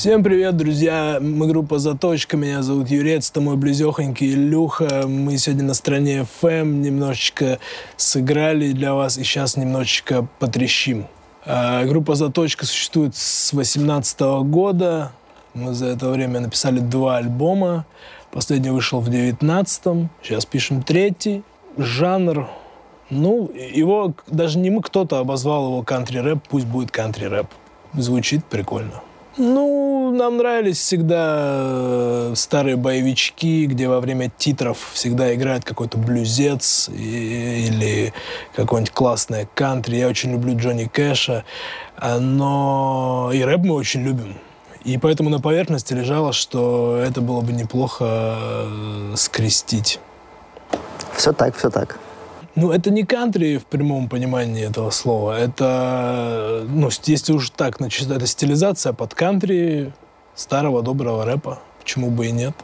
Всем привет, друзья! Мы группа «Заточка», меня зовут Юрец, это мой близехонький Илюха. Мы сегодня на стране FM немножечко сыграли для вас и сейчас немножечко потрещим. А, группа «Заточка» существует с 2018 года. Мы за это время написали два альбома. Последний вышел в 2019 Сейчас пишем третий. Жанр ну, его даже не мы, кто-то обозвал его кантри-рэп, пусть будет кантри-рэп. Звучит прикольно. Ну, нам нравились всегда э, старые боевички, где во время титров всегда играет какой-то блюзец или какое-нибудь классное кантри. Я очень люблю Джонни Кэша, но и рэп мы очень любим. И поэтому на поверхности лежало, что это было бы неплохо э, скрестить. Все так, все так. Ну, это не кантри в прямом понимании этого слова. Это, ну, если уж так начать, это стилизация под кантри старого доброго рэпа. Почему бы и нет?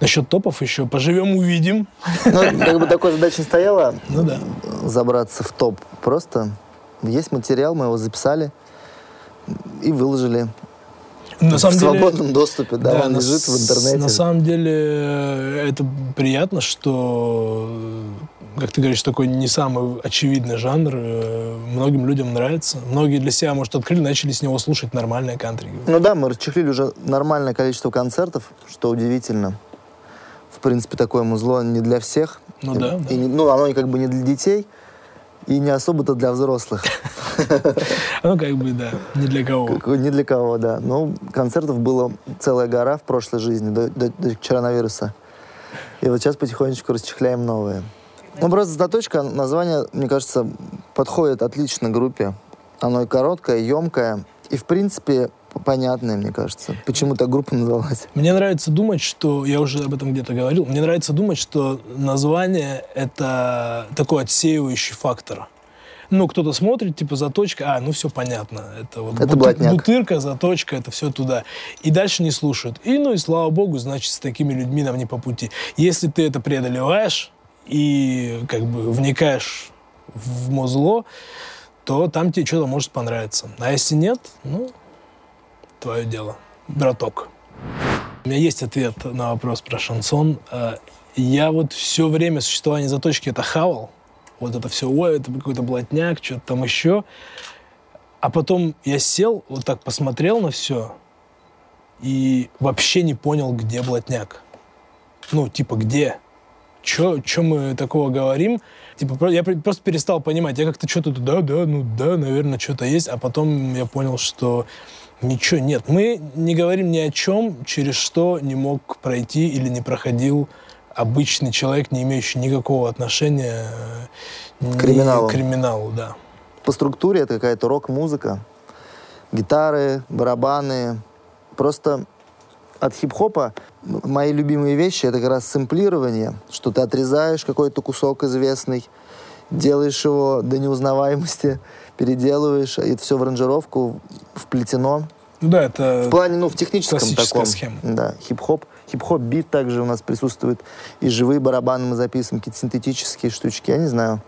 Насчет топов еще поживем, увидим. Ну, как бы такой задача не стояла. Ну да. Забраться в топ. Просто есть материал, мы его записали и выложили. На самом в деле, свободном доступе, да, да он на, лежит в интернете. На самом деле э, это приятно, что как ты говоришь, такой не самый очевидный жанр. Э, многим людям нравится. Многие для себя, может, открыли, начали с него слушать нормальные кантри. Ну да, мы расчехлили уже нормальное количество концертов, что удивительно. В принципе, такое музло не для всех. Ну и, да. И, ну, оно как бы не для детей, и не особо-то для взрослых. Ну, как бы, да, не для кого. Не для кого, да. Ну, концертов было целая гора в прошлой жизни, до коронавируса. И вот сейчас потихонечку расчехляем новые. Ну, просто «Заточка», название, мне кажется, подходит отлично группе. Оно и короткое, и емкое, и, в принципе, понятное, мне кажется. Почему так группа называлась? Мне нравится думать, что... Я уже об этом где-то говорил. Мне нравится думать, что название — это такой отсеивающий фактор. Ну, кто-то смотрит, типа, заточка, а, ну, все понятно. Это вот это бут... бутырка, заточка, это все туда. И дальше не слушают. И, ну, и слава богу, значит, с такими людьми нам не по пути. Если ты это преодолеваешь, и как бы вникаешь в музло, то там тебе что-то может понравиться. А если нет, ну, твое дело. Браток. У меня есть ответ на вопрос про шансон. А, я вот все время существования заточки это хавал. Вот это все, ой, это какой-то блатняк, что-то там еще. А потом я сел, вот так посмотрел на все и вообще не понял, где блатняк. Ну, типа, где? Что мы такого говорим? Типа, я просто перестал понимать. Я как-то что-то, да, да, ну да, наверное, что-то есть. А потом я понял, что ничего нет. Мы не говорим ни о чем, через что не мог пройти или не проходил обычный человек, не имеющий никакого отношения к криминалу. к криминалу, да. По структуре это какая-то рок-музыка. Гитары, барабаны. Просто от хип-хопа мои любимые вещи это как раз сэмплирование, что ты отрезаешь какой-то кусок известный, делаешь его до неузнаваемости, переделываешь, и это все в аранжировку вплетено. Ну да, это в плане, ну, в техническом таком. схема. Да, хип-хоп. Хип-хоп бит также у нас присутствует. И живые барабаны мы записываем, какие-то синтетические штучки, я не знаю.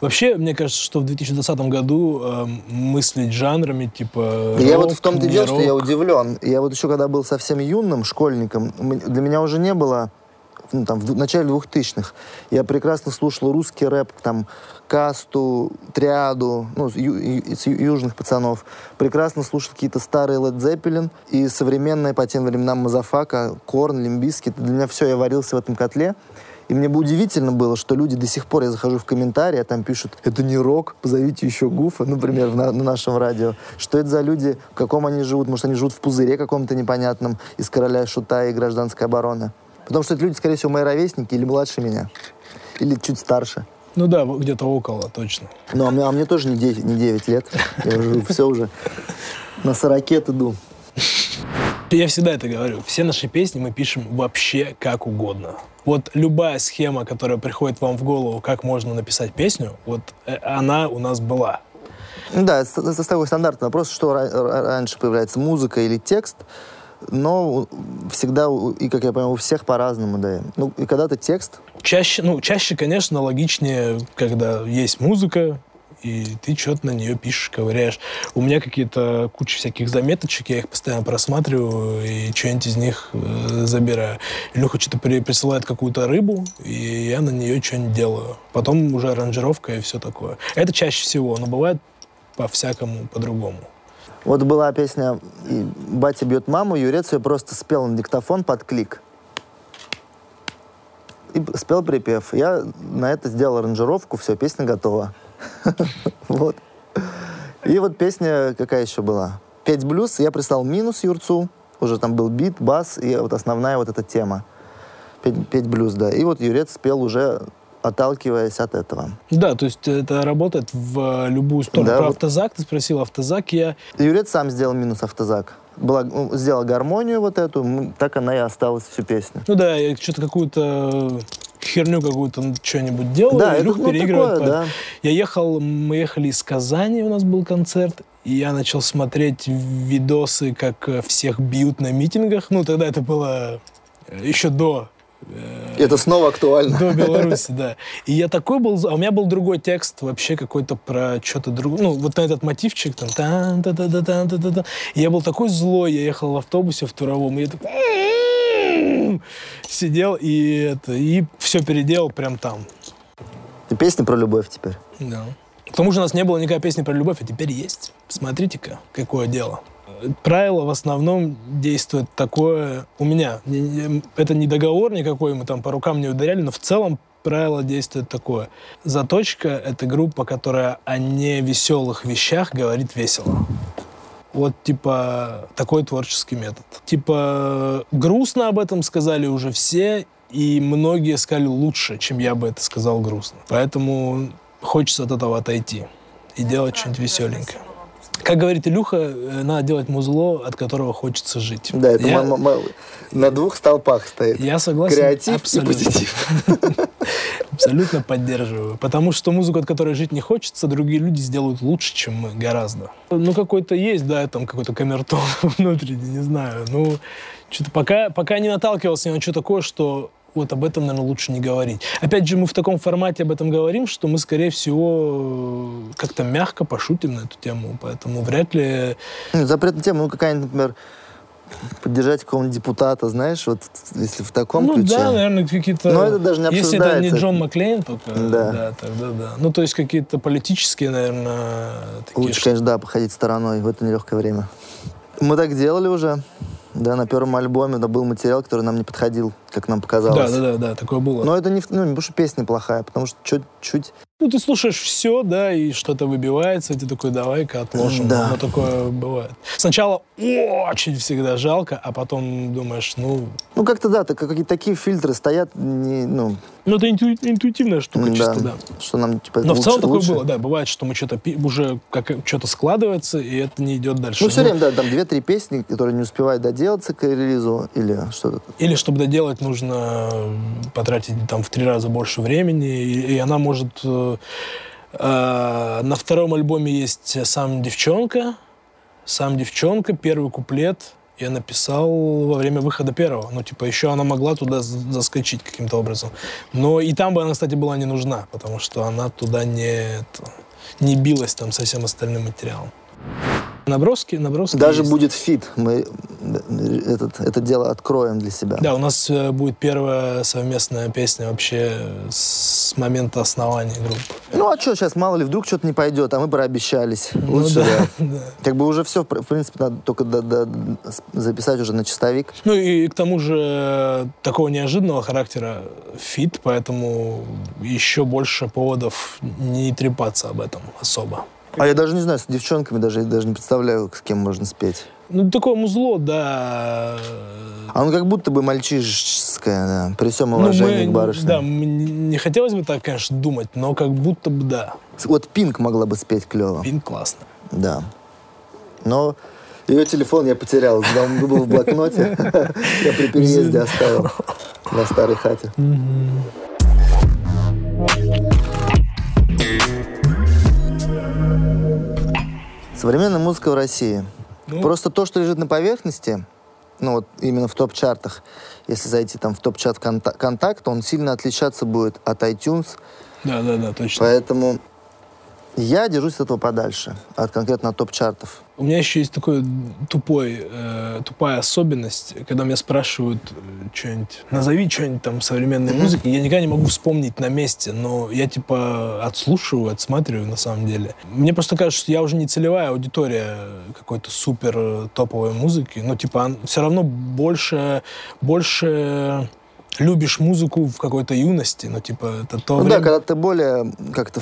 Вообще, мне кажется, что в 2020 году э, мыслить жанрами типа. Я вот в том-то дело, что я удивлен. Я вот еще когда был совсем юным школьником, для меня уже не было ну, там, в начале 2000-х. Я прекрасно слушал русский рэп, там, Касту, Триаду, ну, ю, из южных пацанов. Прекрасно слушал какие-то старые Led Zeppelin и современные по тем временам Мазафака, Korn, Limp Bizkit. Для меня все, я варился в этом котле. И мне бы удивительно было, что люди до сих пор, я захожу в комментарии, а там пишут, это не рок, позовите еще Гуфа, например, на, на нашем радио. Что это за люди, в каком они живут? Может, они живут в пузыре каком-то непонятном из «Короля и Шута» и «Гражданской обороны». Потому что это люди, скорее всего, мои ровесники или младше меня. Или чуть старше. Ну да, где-то около, точно. Ну, а мне, а мне тоже не 9, не 9 лет. Я уже все уже на 40 иду. Я всегда это говорю. Все наши песни мы пишем вообще как угодно. Вот любая схема, которая приходит вам в голову, как можно написать песню, вот э, она у нас была. Да, это такой стандартный вопрос, что раньше появляется, музыка или текст, но всегда, и, как я понимаю, у всех по-разному, да. Ну, и когда-то текст. Чаще, ну, чаще, конечно, логичнее, когда есть музыка, и ты что-то на нее пишешь, ковыряешь. У меня какие-то куча всяких заметочек, я их постоянно просматриваю и что-нибудь из них э, забираю. Илюха что-то при, присылает какую-то рыбу, и я на нее что-нибудь делаю. Потом уже аранжировка и все такое. Это чаще всего, но бывает по-всякому, по-другому. Вот была песня «Батя бьет маму», Юрец ее просто спел на диктофон под клик. И спел припев. Я на это сделал аранжировку, все, песня готова. Вот. И вот песня какая еще была? Петь блюз, я прислал минус Юрцу, уже там был бит, бас, и вот основная вот эта тема. Петь, петь блюз, да. И вот Юрец спел уже отталкиваясь от этого. Да, то есть это работает в любую сторону. Да, Про вот... автозак ты спросил, автозак я... Юрец сам сделал минус автозак. Была, ну, сделал гармонию вот эту, так она и осталась всю песню. Ну да, что-то какую-то херню какую-то что-нибудь делал, да, Илюх это, переигрывает. Такое, да. Я ехал, мы ехали из Казани, у нас был концерт, и я начал смотреть видосы, как всех бьют на митингах. Ну, тогда это было еще до Э, Это снова актуально. До Беларуси, да. И я такой был... А у меня был другой текст вообще какой-то про что-то другое. Ну, вот на этот мотивчик там... Та -та -та -та -та -та -та. Я был такой злой, я ехал в автобусе в туровом, и я такой... Сидел и это... И все переделал прям там. И песня про любовь теперь. Да. К тому же у нас не было никакой песни про любовь, а теперь есть. Смотрите-ка, какое дело правило в основном действует такое у меня. Это не договор никакой, мы там по рукам не ударяли, но в целом правило действует такое. Заточка — это группа, которая о невеселых вещах говорит весело. Вот, типа, такой творческий метод. Типа, грустно об этом сказали уже все, и многие сказали лучше, чем я бы это сказал грустно. Поэтому хочется от этого отойти и делать что-нибудь веселенькое. Как говорит Илюха, э, надо делать музло, от которого хочется жить. Да, это я... м- м- на двух столпах стоит. Я согласен. Креатив абсолютно. и позитив. Абсолютно поддерживаю. Потому что музыку, от которой жить не хочется, другие люди сделают лучше, чем мы, гораздо. Ну, какой-то есть, да, там какой-то камертон внутренний, не знаю. Ну, что-то пока, пока не наталкивался на что такое, что вот об этом, наверное, лучше не говорить. Опять же, мы в таком формате об этом говорим, что мы, скорее всего, как-то мягко пошутим на эту тему, поэтому вряд ли... Запретная тема, ну, какая-нибудь, например, поддержать какого-нибудь депутата, знаешь, вот если в таком ну, ключе. Ну да, наверное, какие-то... Но это даже не Если это не Джон Маклейн только, да. да, тогда да. Ну, то есть какие-то политические, наверное, такие... Лучше, конечно, да, походить стороной в это нелегкое время. Мы так делали уже. Да, на первом альбоме да, был материал, который нам не подходил, как нам показалось. Да, да, да, да, такое было. Но это не, ну, не потому, что песня плохая, потому что чуть-чуть ну, ты слушаешь все, да, и что-то выбивается, и ты такой, давай-ка отложим. Да. Но такое бывает. Сначала очень всегда жалко, а потом думаешь, ну... Ну, как-то да, так, какие-то такие фильтры стоят, не, ну... Ну, это инту, интуитивная штука, да. чисто, да. Что нам, типа, Но лучше, в целом такое лучше. было, да. Бывает, что мы что-то уже как что-то складывается, и это не идет дальше. Ну, все время, да, там две-три песни, которые не успевают доделаться к релизу, или что-то. Или, чтобы доделать, нужно потратить там в три раза больше времени, и, и она может э, на втором альбоме есть «Сам девчонка». «Сам девчонка», первый куплет я написал во время выхода первого. Ну, типа, еще она могла туда заскочить каким-то образом. Но и там бы она, кстати, была не нужна, потому что она туда не, не билась там со всем остальным материалом. Наброски, наброски. Даже есть. будет фит. Мы этот, это дело откроем для себя. Да, у нас э, будет первая совместная песня вообще с момента основания группы. Ну а что сейчас, мало ли, вдруг что-то не пойдет, а мы прообещались. Ну, Лучше, да, да. Как бы уже все, в принципе, надо только до, до, записать уже на чистовик. Ну и к тому же такого неожиданного характера фит, поэтому еще больше поводов не трепаться об этом особо. А я даже не знаю, с девчонками даже, даже не представляю, с кем можно спеть. Ну, такое музло, да. А он как будто бы мальчишеское, да, при всем уважении ну, мы, к барышне. Да, не хотелось бы так, конечно, думать, но как будто бы да. Вот Пинк могла бы спеть клево. Пинк классно. Да. Но ее телефон я потерял, он был в блокноте. Я при переезде оставил на старой хате. Современная музыка в России. Ну. Просто то, что лежит на поверхности, ну вот именно в топ-чартах, если зайти там в топ-чат контакт, он сильно отличаться будет от iTunes. Да, да, да, точно. Поэтому Я держусь от этого подальше, от конкретно от топ-чартов. У меня еще есть такой тупой, э, тупая особенность, когда меня спрашивают э, что-нибудь, назови что-нибудь там современной mm-hmm. музыки, я никогда не могу вспомнить на месте, но я типа отслушиваю, отсматриваю на самом деле. Мне просто кажется, что я уже не целевая аудитория какой-то супер топовой музыки, но типа все равно больше, больше любишь музыку в какой-то юности, ну, типа, это то Ну время... да, когда ты более как-то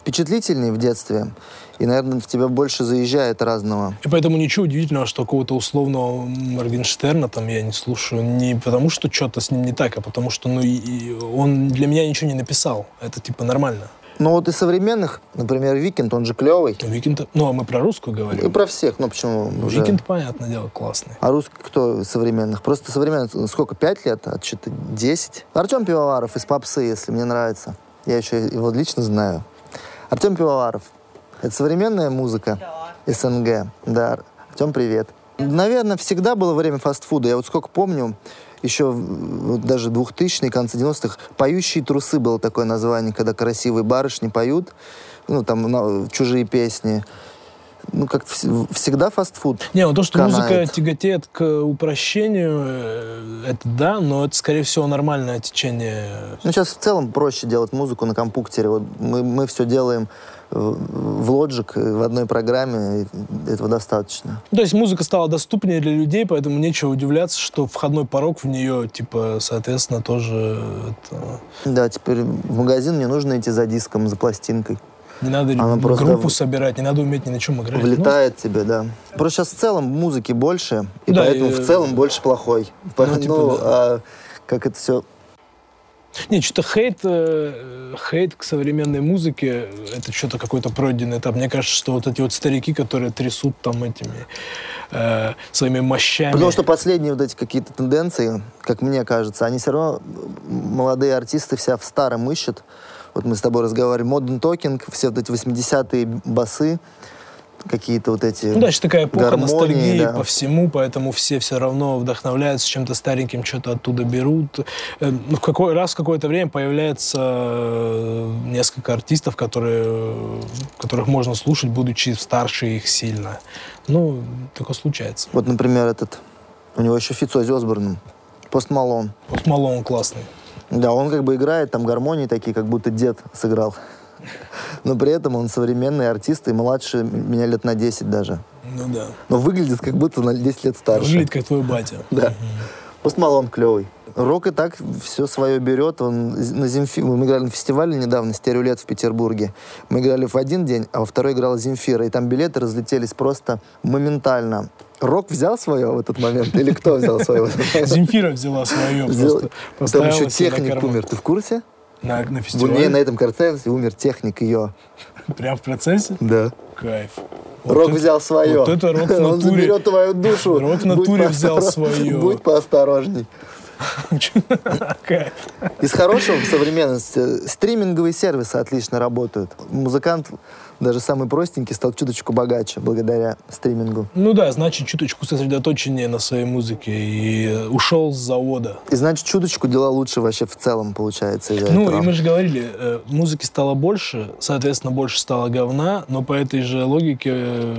впечатлительный в детстве, и, наверное, в тебя больше заезжает разного. И поэтому ничего удивительного, что какого-то условного Моргенштерна там я не слушаю не потому, что что-то с ним не так, а потому что, ну, и он для меня ничего не написал. Это, типа, нормально. Ну вот из современных, например, Викенд, он же клевый. The Weeknd, ну а мы про русскую говорим. И про всех, ну почему? Ну, уже... The Weeknd, понятное дело, классный. А русский кто современных? Просто современных сколько, пять лет? А что-то десять? Артем Пивоваров из попсы, если мне нравится. Я еще его лично знаю. Артем Пивоваров. Это современная музыка? Да. СНГ. Да. Артем, привет. Наверное, всегда было время фастфуда. Я вот сколько помню, еще вот даже 2000-е, конце 90-х, «Поющие трусы» было такое название, когда красивые барышни поют, ну, там, на, чужие песни. Ну, как всегда фастфуд. Не, ну то, что канает. музыка тяготеет к упрощению, э, это да, но это, скорее всего, нормальное течение. Ну, сейчас в целом проще делать музыку на компьютере. Вот мы, мы все делаем в Logic в одной программе, этого достаточно. То есть музыка стала доступнее для людей, поэтому нечего удивляться, что входной порог в нее, типа, соответственно, тоже... Это... Да, теперь в магазин не нужно идти за диском, за пластинкой. Не надо Она группу просто собирать, не надо уметь ни на чем играть. Влетает ну. тебе, да. Просто сейчас в целом музыки больше, и да, поэтому и... в целом больше плохой. Ну, ну типа, да. а как это все не, что-то хейт, э, хейт к современной музыке, это что-то какой-то пройденный этап. Мне кажется, что вот эти вот старики, которые трясут там этими э, своими мощами. Потому что последние вот эти какие-то тенденции, как мне кажется, они все равно, молодые артисты вся в старом ищут. Вот мы с тобой разговаривали, Modern Talking, все вот эти 80-е басы, какие-то вот эти Ну да, сейчас такая эпоха гармонии, ностальгии да. по всему, поэтому все все равно вдохновляются чем-то стареньким, что-то оттуда берут. Э, ну, в какой раз в какое-то время появляется э, несколько артистов, которые, которых можно слушать, будучи старше их сильно. Ну, такое случается. Вот, например, этот, у него еще фит с Оззи Осборном, Post Malone. Post Malone классный. Да, он как бы играет там гармонии такие, как будто дед сыграл. Но при этом он современный артист и младше меня лет на 10 даже. Ну да. Но выглядит как будто на 10 лет старше. Выглядит как твой батя. Да. Post Malone клевый. Рок и так все свое берет. Он на Земфи... Мы играли на фестивале недавно, «Стереолето» в Петербурге. Мы играли в один день, а во второй играла Земфира. И там билеты разлетелись просто моментально. Рок взял свое в этот момент? Или кто взял свое? Земфира взяла свое. Там еще техник умер. Ты в курсе? На, на фестивале? Не, на этом концерте умер техник ее. Прям в процессе? Да. Кайф. Вот рок это, взял свое. Вот это рок в натуре. Он заберет твою душу. Рок в натуре взял свое. Будь поосторожней. Из хорошего в современности стриминговые сервисы отлично работают. Музыкант даже самый простенький стал чуточку богаче благодаря стримингу. Ну да, значит, чуточку сосредоточеннее на своей музыке и ушел с завода. И значит, чуточку дела лучше вообще в целом получается. Ну, этого. и мы же говорили, э, музыки стало больше, соответственно, больше стало говна, но по этой же логике э,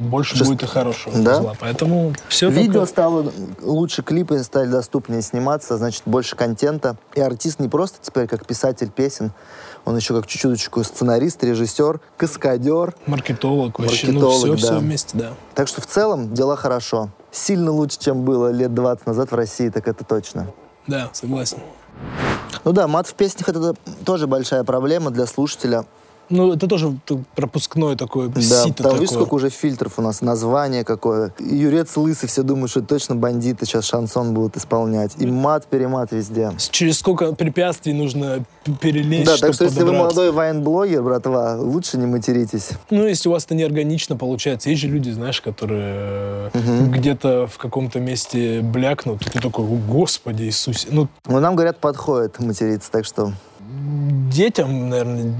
больше Шест... будет и хорошего да? зла. Поэтому все Видео только... стало лучше, клипы стали доступнее сниматься, значит, больше контента. И артист не просто теперь как писатель песен, он еще как чуть-чуточку сценарист, режиссер, каскадер. Маркетолог вообще. Маркетолог, ну, все, да. все вместе, да. Так что в целом дела хорошо. Сильно лучше, чем было лет 20 назад в России, так это точно. Да, согласен. Ну да, мат в песнях это тоже большая проблема для слушателя. Ну, это тоже пропускной такой да, сито там, такое. видишь, сколько уже фильтров у нас, название какое. Юрец лысый, все думают, что точно бандиты сейчас шансон будут исполнять. И мат-перемат везде. Через сколько препятствий нужно перелезть, Да, так что если вы молодой вайн-блогер, братва, лучше не материтесь. Ну, если у вас это неорганично получается. Есть же люди, знаешь, которые угу. где-то в каком-то месте блякнут, и ты такой, господи Иисусе. Ну, ну, нам, говорят, подходит материться, так что детям, наверное,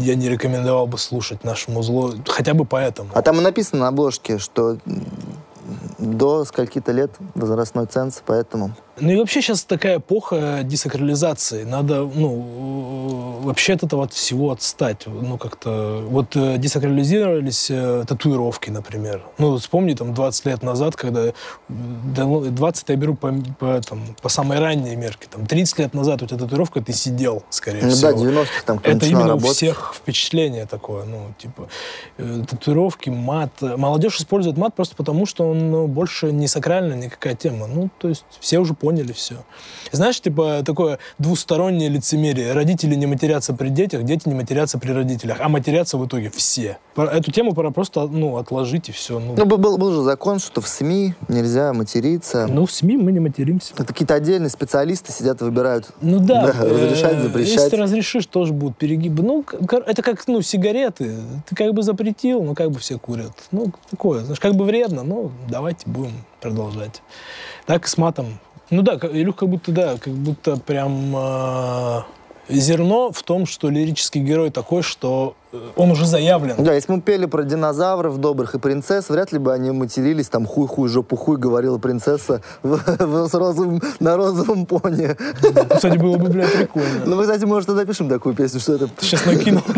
я не рекомендовал бы слушать нашему зло, хотя бы поэтому. А там и написано на обложке, что до скольки-то лет возрастной ценз, поэтому Ну и вообще сейчас такая эпоха десакрализации. Надо, ну, вообще от этого от всего отстать. Ну, как-то... Вот э, десакрализировались э, татуировки, например. Ну, вспомни, там, 20 лет назад, когда... Да, 20 я беру по, по, там, по самой ранней мерке. Там, 30 лет назад у тебя татуировка, ты сидел, скорее Ну всего. да, 90-х там Это именно работать. у всех впечатление такое, ну, типа, э, татуировки, мат. Молодежь использует мат просто потому, что он ну, больше не сакральная никакая тема. Ну, то есть все уже поняли все. Знаешь, типа, такое двустороннее лицемерие. Родители не матерятся при детях, дети не матерятся при родителях, а матерятся в итоге все. Эту тему пора просто, ну, отложить и все. Ну, Ну, был, был, был же закон, что в СМИ нельзя материться. ну, в СМИ мы не материмся. Это какие-то отдельные специалисты сидят и выбирают. Ну да, Да, разрешать, э, запрещать. Если ты разрешишь, тоже будут перегибы. Ну, это как, ну, сигареты. Ты как бы запретил, но как бы все курят. Ну, такое, знаешь, как бы вредно, но давайте будем продолжать. Так с матом. Ну да, Илюх как будто, да, как будто прям э, зерно в том, что лирический герой такой, что э, он уже заявлен. Да, если мы пели про динозавров добрых и принцесс, вряд ли бы они матерились, там хуй-хуй, жопу-хуй, говорила принцесса в- в- с розовым, на розовом пони. Кстати, было бы, блядь, прикольно. Ну, мы, кстати, может, тогда пишем такую песню, что это, Сейчас накинул.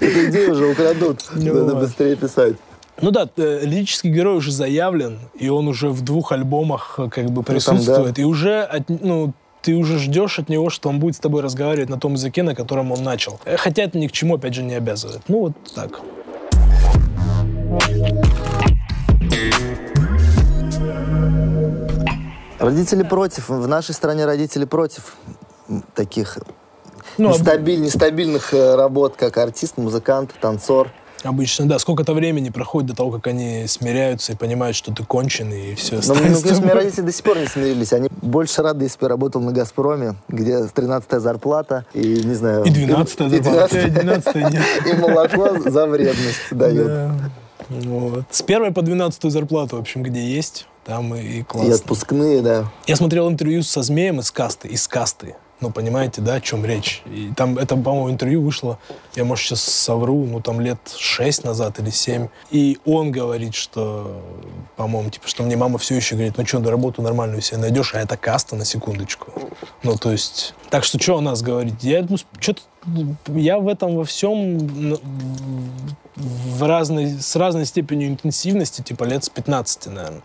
эту идею уже украдут. Ну, Надо быстрее писать. Ну да, э, лирический герой уже заявлен, и он уже в двух альбомах э, как бы там, присутствует, и уже, от- ну, ты уже ждешь от него, что он будет с тобой разговаривать на том языке, на котором он начал. Э, Хотя это ни к чему, опять же, не обязывает. Ну вот так. Родители против. В нашей стране родители против таких Ну, об- нестабиль- нестабильных работ, как артист, музыкант, танцор. Обычно, да. Сколько-то времени проходит до того, как они смиряются и понимают, что ты конченый, и все Но, ну, конечно, у меня родители до сих пор не смирились. Они больше рады, если бы я работал на «Газпроме», где 13-я зарплата и, не знаю... И 12 и зарплата, 12-я, и 12 нет. И молоко за вредность дают. Да. Вот. С первой по 12 зарплату, в общем, где есть, там и, и И классно. отпускные, да. Я смотрел интервью со Змеем из касты, из касты. Ну, понимаете, да, о чем речь? И там, это, по-моему, интервью вышло, я, может, сейчас совру, ну, там лет шесть назад или семь. И он говорит, что, по-моему, типа, что мне мама все еще говорит, ну, что, работу нормальную себе найдешь, а это каста, на секундочку. Ну, то есть, так что, что о нас говорить? Я, ну, что-то, я в этом во всем ну, в разной, с разной степенью интенсивности, типа лет с 15, наверное.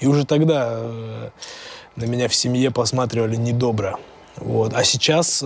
И уже тогда э, на меня в семье посматривали недобро. Вот. А сейчас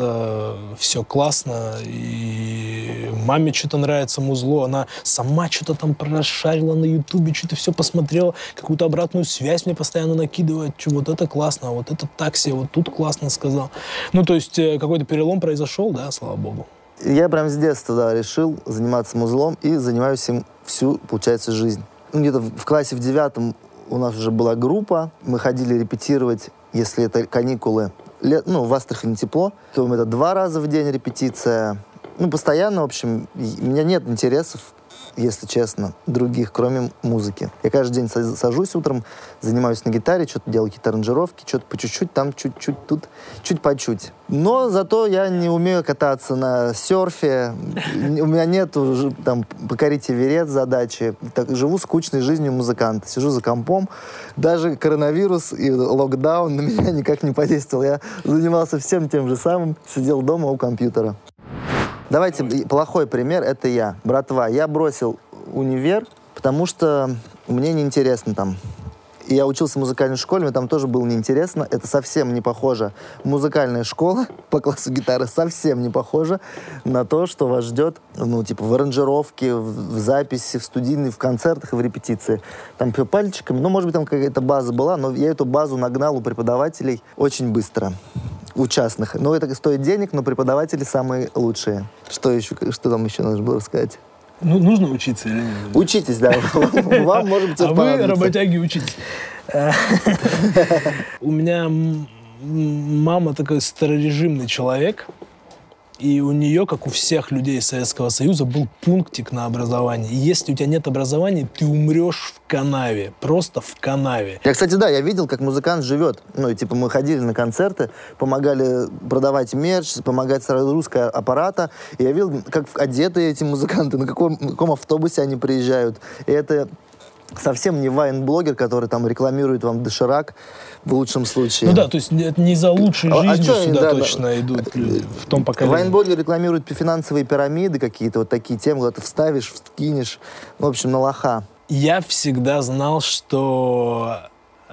все классно, и маме что-то нравится музло, она сама что-то там прошарила на ютубе, что-то все посмотрела, какую-то обратную связь мне постоянно накидывает, что вот это классно, а вот это так себе, вот тут классно сказал. Ну, то есть э, какой-то перелом произошел, да, слава богу. Я прям с детства, да, решил заниматься музлом и занимаюсь им всю, получается, жизнь. Ну, где-то в классе в девятом у нас уже была группа, мы ходили репетировать, если это каникулы, лет, ну, в Астрахани тепло, то это два раза в день репетиция. Ну, постоянно, в общем, у меня нет интересов, если честно, других, кроме музыки. Я каждый день са- сажусь утром, занимаюсь на гитаре, что-то делаю какие-то аранжировки, что-то по чуть-чуть, там чуть-чуть, тут чуть по чуть. Но зато я не умею кататься на серфе, у меня нет там покорить Эверест задачи. Так, живу скучной жизнью музыканта. Сижу за компом. Даже коронавирус и локдаун на меня никак не подействовал. Я занимался всем тем же самым, сидел дома у компьютера. Давайте плохой пример, это я. Братва, я бросил универ, потому что мне неинтересно там. И я учился в музыкальной школе, мне там тоже было неинтересно. Это совсем не похоже. Музыкальная школа по классу гитары совсем не похожа на то, что вас ждет, ну, типа, в аранжировке, в, в записи, в студийной, в концертах и в репетиции. Там пальчиками, ну, может быть, там какая-то база была, но я эту базу нагнал у преподавателей очень быстро у частных. Но это стоит денег, но преподаватели самые лучшие. Что еще, что там еще нужно было сказать? Ну, нужно учиться или нет? Учитесь, да. Вам, может быть, А вы, работяги, учитесь. У меня мама такой старорежимный человек, и у нее, как у всех людей Советского Союза, был пунктик на образование. И если у тебя нет образования, ты умрешь в канаве, просто в канаве. Я, кстати, да, я видел, как музыкант живет. Ну, и, типа, мы ходили на концерты, помогали продавать мерч, помогать с разгрузкой аппарата. И я видел, как одеты эти музыканты, на каком, на каком автобусе они приезжают. И это совсем не вайн-блогер, который там рекламирует вам доширак в лучшем случае. Ну да, то есть это не за лучшей А- а жизнью они, сюда да, точно да. идут люди в том поколении. Вайнблогер рекламирует финансовые пирамиды какие-то, вот такие темы, куда ты вставишь, вкинешь. Ну, в общем, на лоха. Я всегда знал, что...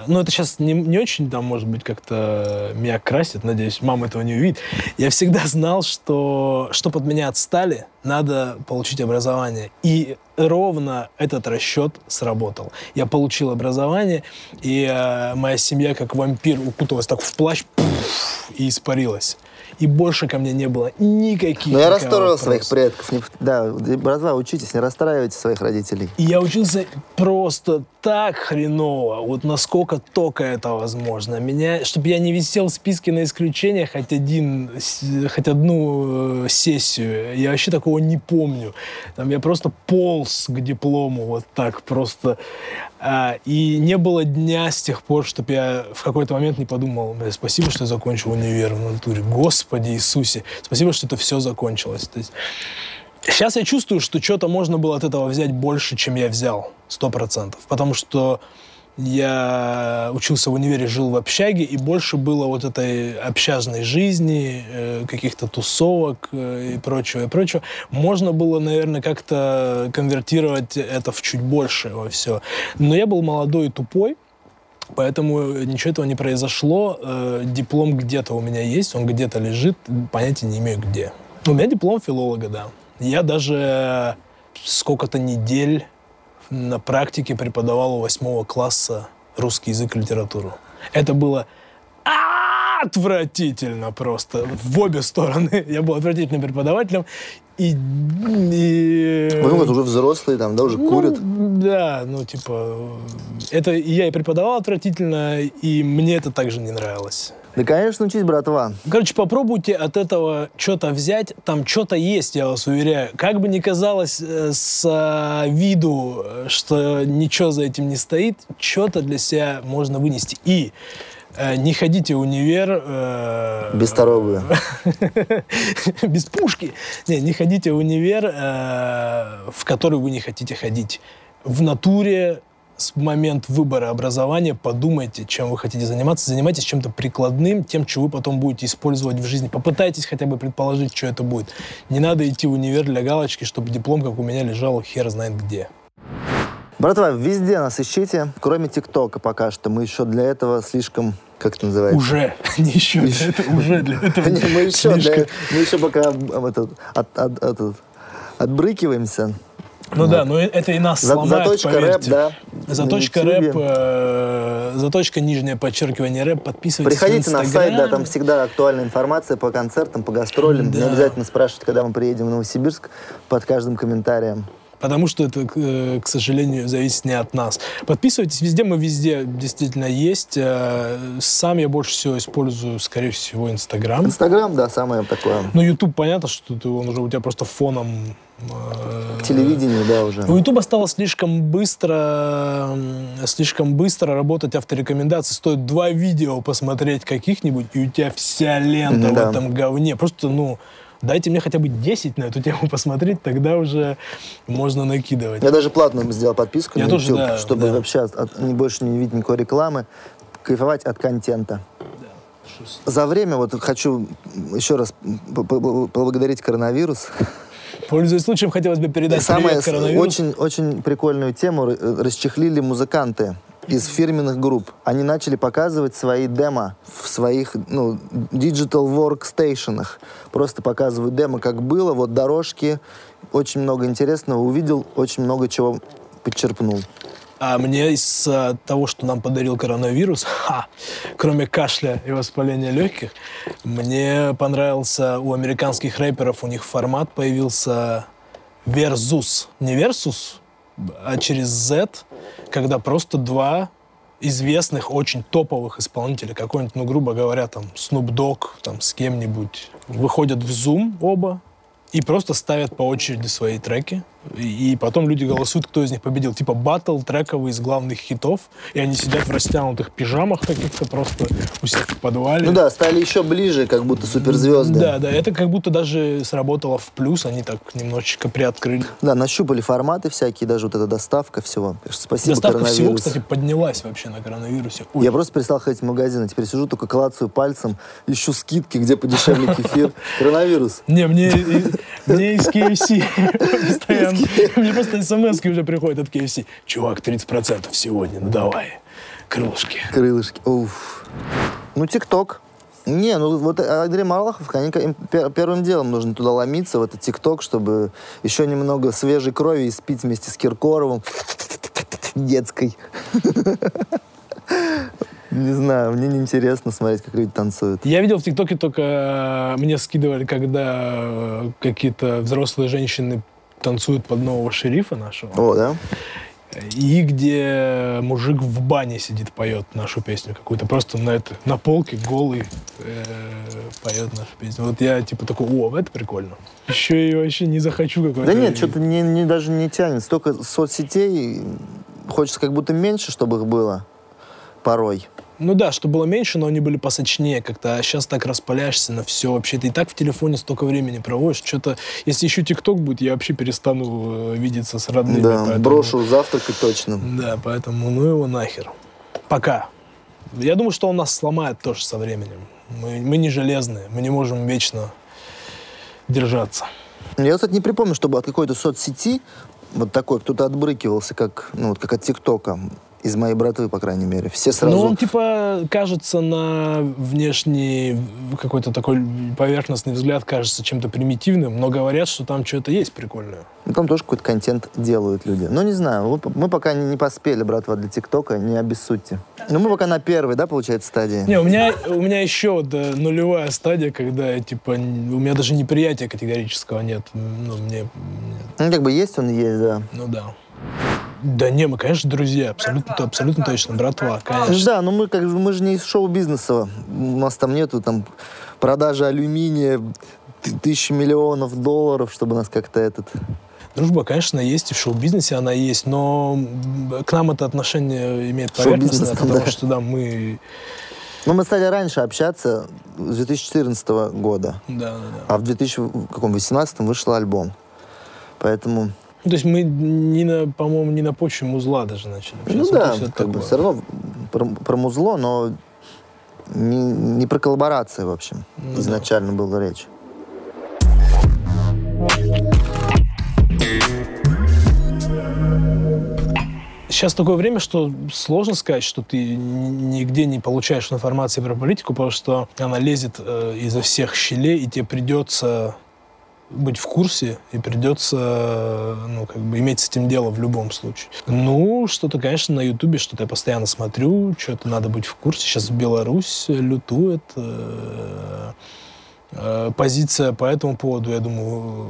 Ну, это сейчас не, не очень, там, может быть, как-то меня красит, надеюсь, мама этого не увидит. Я всегда знал, что, чтобы от меня отстали, надо получить образование. И ровно этот расчет сработал. Я получил образование, и э, моя семья, как вампир, укуталась так в плащ пуф, и испарилась. И больше ко мне не было никаких Но я расстроил своих вопроса. предков. Не- да, братва, учитесь, не расстраивайте своих родителей. И я учился просто так хреново, вот насколько только это возможно. Меня, чтобы я не висел в списке на исключение хоть один, хоть одну э, сессию, я вообще такого не помню. Там я просто полз к диплому вот так просто. А, и не было дня с тех пор, чтобы я в какой-то момент не подумал, «Бля, спасибо, что я закончил универ в натуре. Господи Иисусе, спасибо, что это все закончилось. То есть Сейчас я чувствую, что что-то можно было от этого взять больше, чем я взял. Сто процентов. Потому что я учился в универе, жил в общаге, и больше было вот этой общажной жизни, э, каких-то тусовок э, и прочего, и прочего. Можно было, наверное, как-то конвертировать это в чуть больше во все. Но я был молодой и тупой, Поэтому ничего этого не произошло. Э, Диплом где-то у меня есть, он где-то лежит, понятия не имею где. У меня диплом филолога, да. Я даже сколько-то недель на практике преподавал у восьмого класса русский язык и литературу. Это было отвратительно просто. В обе стороны. Я был отвратительным преподавателем. И... и- Ну, вот уже взрослые там, да, уже ну, курят. Да, ну, типа, это я и преподавал отвратительно, и мне это также не нравилось. Да, конечно, учись, братва. Короче, попробуйте от этого что-то взять. Там что-то есть, я вас уверяю. Как бы ни казалось э, с э, виду, э, что ничего за этим не стоит, что-то для себя можно вынести. И э, не ходите в универ... э, Бесторогую. без пушки. Не, не ходите в универ, э, в который вы не хотите ходить. В натуре с момент выбора образования подумайте, чем вы хотите заниматься. Занимайтесь чем-то прикладным, тем, что вы потом будете использовать в жизни. Попытайтесь хотя бы предположить, что это будет. Не надо идти в универ для галочки, чтобы диплом, как у меня, лежал хер знает где. Братва, везде нас ищите, кроме ТикТока пока что. Мы еще для этого слишком, как это называется? Уже, не еще, это уже для этого. Не, мы еще, да, мы еще пока этот, от- от- этот, отбрыкиваемся. Ну да, но это и нас За- сломает, заточка рэп, поверьте. да. Заточка рэп, э, заточка нижнее подчеркивание рэп. Подписывайтесь Приходите на сайт, да, там всегда актуальная информация по концертам, по гастролям. Не Да. обязательно спрашивать, когда мы приедем в Новосибирск, под каждым комментарием. Потому что это, к э, к сожалению, зависит не от нас. Подписывайтесь везде, мы везде действительно есть. Э, Сам я больше всего использую, скорее всего, Инстаграм. Инстаграм, да, самое такое. Ну, Ютуб, понятно, что ты, он уже у тебя просто фоном... э, Телевидение, да, уже. У Ютуба стало слишком быстро, слишком быстро работать авторекомендации. Стоит два видео посмотреть каких-нибудь, и у тебя вся лента да. в этом говне. Просто, ну, дайте мне хотя бы 10 на эту тему посмотреть, тогда уже можно накидывать. Я даже платную сделал подписку Я на тоже, YouTube, да, чтобы да. вообще от- больше не видеть никакой рекламы, кайфовать от контента. За время, вот хочу еще раз поблагодарить коронавирус. Пользуясь случаем, хотелось бы передать Самое привет коронавирусу. очень, очень прикольную тему расчехлили музыканты из фирменных групп. Они начали показывать свои демо в своих ну, digital workstationах. Просто показывают демо, как было, вот дорожки, очень много интересного увидел, очень много чего подчерпнул. А мне из а, того, что нам подарил коронавирус, ха, кроме кашля и воспаления легких, мне понравился у американских рэперов, у них формат появился Versus. Не Versus, а через Z, когда просто два известных, очень топовых исполнителя, какой-нибудь, ну, грубо говоря, там, Snoop Dogg, там, с кем-нибудь, выходят в Zoom оба и просто ставят по очереди свои треки. И потом люди голосуют, кто из них победил. Типа батл трековый из главных хитов. И они сидят в растянутых пижамах каких-то просто у себя в подвале. Ну да, стали еще ближе, как будто суперзвезды. Да, да, это как будто даже сработало в плюс, они так немножечко приоткрыли. Да, нащупали форматы всякие, даже вот эта доставка всего. Спасибо, Доставка всего, коронавирус. кстати, поднялась вообще на коронавирусе. Ой, Я просто перестал ходить в магазин, а теперь сижу, только клацаю пальцем, ищу скидки, где подешевле кефир. Коронавирус. Не, мне, мне из KFC постоянно. Мне просто смс уже приходят от KFC. Чувак, 30% сегодня, ну давай. Крылышки. Крылышки. Уф. Ну, ТикТок. Не, ну вот Андрей Малахов, пер- первым делом нужно туда ломиться, в этот ТикТок, чтобы еще немного свежей крови испить вместе с Киркоровым детской. Не знаю, мне неинтересно смотреть, как люди танцуют. Я видел в ТикТоке только э, мне скидывали, когда э, какие-то взрослые женщины танцуют под нового шерифа нашего. О, да? И где мужик в бане сидит, поет нашу песню какую-то. Просто на, это, на полке голый э, поет нашу песню. Вот я типа такой, о, это прикольно. Еще и вообще не захочу какой-то. Да нет, что-то не, не- даже не тянет. Столько соцсетей, хочется как будто меньше, чтобы их было порой. Ну да, что было меньше, но они были посочнее как-то. А сейчас так распаляешься на все. Вообще ты и так в телефоне столько времени проводишь. Что-то, если еще ТикТок будет, я вообще перестану э, видеться с родными. Да, поэтому- брошу завтракать точно. Да, поэтому ну его нахер. Пока. Я думаю, что он нас сломает тоже со временем. Мы, мы не железные, мы не можем вечно держаться. Я, кстати, не припомню, чтобы от какой-то соцсети вот такой кто-то отбрыкивался, как, ну, вот как от ТикТока. Из моей братвы, по крайней мере. Все сразу... Но он типа кажется на внешний какой-то такой поверхностный взгляд кажется чем-то примитивным, но говорят, что там что-то есть прикольное. Ну, там тоже какой-то контент делают люди. Ну, не знаю, мы, пока не, поспели, братва, для ТикТока, не обессудьте. Ну, мы пока на первой, да, получается, стадии? Не, у меня, у меня еще вот, э, нулевая стадия, когда типа, у меня даже неприятия категорического нет. Ну, мне, мне- Ну, как бы есть он, есть, да. ну да. Да не, мы, конечно, друзья, абсолютно, абсолютно точно, братва, конечно. Да, но мы, как, мы же не из шоу-бизнеса. У нас там нету там продажи алюминия, ты- тысячи миллионов долларов, чтобы нас как-то этот... Дружба, конечно, есть и в шоу-бизнесе она есть, но к нам это отношение имеет Шоу-бизнес поверхностное, потому да. что, да, мы... Ну, мы стали раньше общаться, с 2014 года. Да, да, да. А в 2018 вышел альбом. Поэтому, Ну, то есть мы, не на, по-моему, не на почве музла даже начали ну общаться. да, как бы все равно про, про музло, но не, не про коллаборации, в общем, Ну да. изначально была речь. Сейчас такое время, что сложно сказать, что ты нигде не получаешь информации про политику, потому что она лезет э, изо всех щелей, и тебе придется быть в курсе, и придется ну, как бы иметь с этим дело в любом случае. Ну, что-то, конечно, на Ютубе, что-то я постоянно смотрю, что-то надо быть в курсе. Сейчас Беларусь лютует. э, э, позиция по этому поводу, я думаю,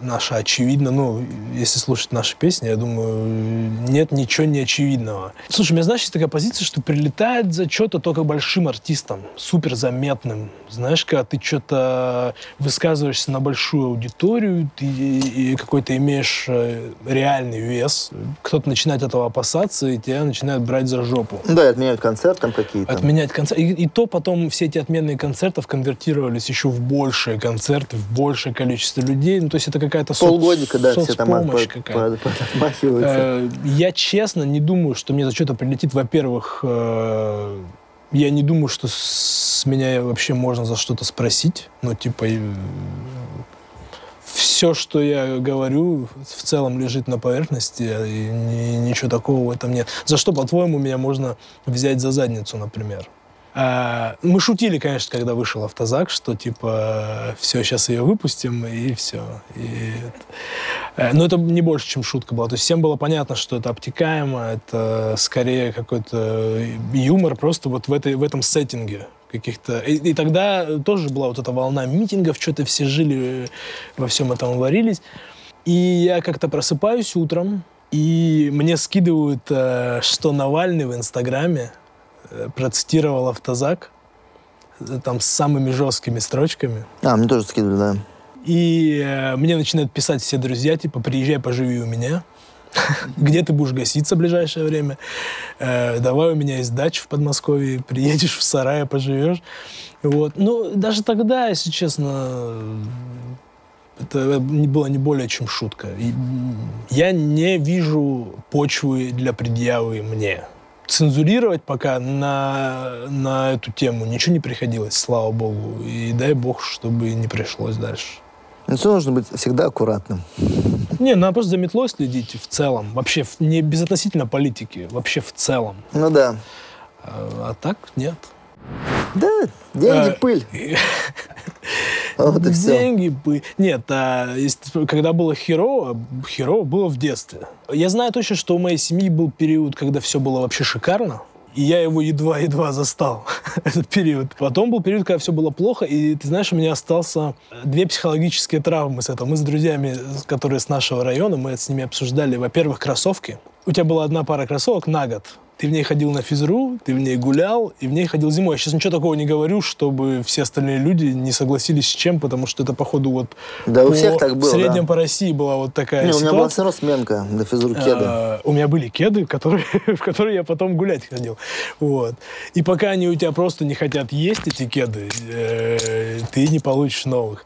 наша очевидна. Ну, если слушать наши песни, я думаю, нет ничего неочевидного. Слушай, у меня, знаешь, есть такая позиция, что прилетает за что-то только большим артистом, супер заметным. Знаешь, когда ты что-то высказываешься на большую аудиторию, ты и какой-то имеешь э, реальный вес, кто-то начинает этого опасаться, и тебя начинают брать за жопу. Да, и отменяют концерт там какие-то. Отменять концерты. И, и то потом все эти отменные концертов конвертировались еще в большие концерты, в большее количество людей. Ну, то есть это какая-то соц- Полгодика, да, все там отмахиваются. Э, Я честно не думаю, что мне за что-то прилетит. Во-первых, э, я не думаю, что с меня вообще можно за что-то спросить. Ну, типа, все, что я говорю, в целом лежит на поверхности, и ни- ничего такого в этом нет. За что, по-твоему, меня можно взять за задницу, например? А, мы шутили, конечно, когда вышел автозак, что типа все, сейчас ее выпустим, и все. И Э, Но это не больше, чем шутка была. То есть всем было понятно, что это обтекаемо, это скорее какой-то юмор просто вот в, этой, в этом сеттинге каких-то. И, и тогда тоже была вот эта волна митингов, что-то все жили, во всем этом варились. И я как-то просыпаюсь утром, и мне скидывают, э, что Навальный в Инстаграме э, процитировал автозак, э, там с самыми жесткими строчками. А, мне тоже скидывали, да. И э, мне начинают писать все друзья, типа, приезжай, поживи у меня. Где ты будешь гаситься в ближайшее время? Э, давай у меня есть дача в Подмосковье, приедешь в сарае, поживешь. Вот. Ну, даже тогда, если честно, это было не более чем шутка. И я не вижу почвы для предъявы мне. Цензурировать пока на, на эту тему ничего не приходилось, слава богу. И дай бог, чтобы не пришлось дальше. Ну, все нужно быть всегда аккуратным. Не, надо просто за метлой следить в целом. Вообще, не безотносительно политики, вообще в целом. Ну да. А, а так нет. Да, деньги, а, пыль. Вот и все. Деньги, пыль. Нет, а, когда было херово, херово было в детстве. Я знаю точно, что у моей семьи был период, когда все было вообще шикарно. И я его едва-едва застал, этот период. Потом был период, когда все было плохо, и ты знаешь, у меня остался две психологические травмы с этого. Мы с друзьями, которые с нашего района, мы с ними обсуждали, во-первых, кроссовки. У тебя была одна пара кроссовок на год. Ты в ней ходил на физру, ты в ней гулял, и в ней ходил зимой. Я сейчас ничего такого не говорю, чтобы все остальные люди не согласились с чем, потому что это, походу, вот да, у всех так было, в среднем да. по России была вот такая не, ситуация. у меня была все равно сменка на физру кеды. А, у меня были кеды, которые, в которые я потом гулять ходил. Вот. И пока они у тебя просто не хотят есть, эти кеды, э, ты не получишь новых.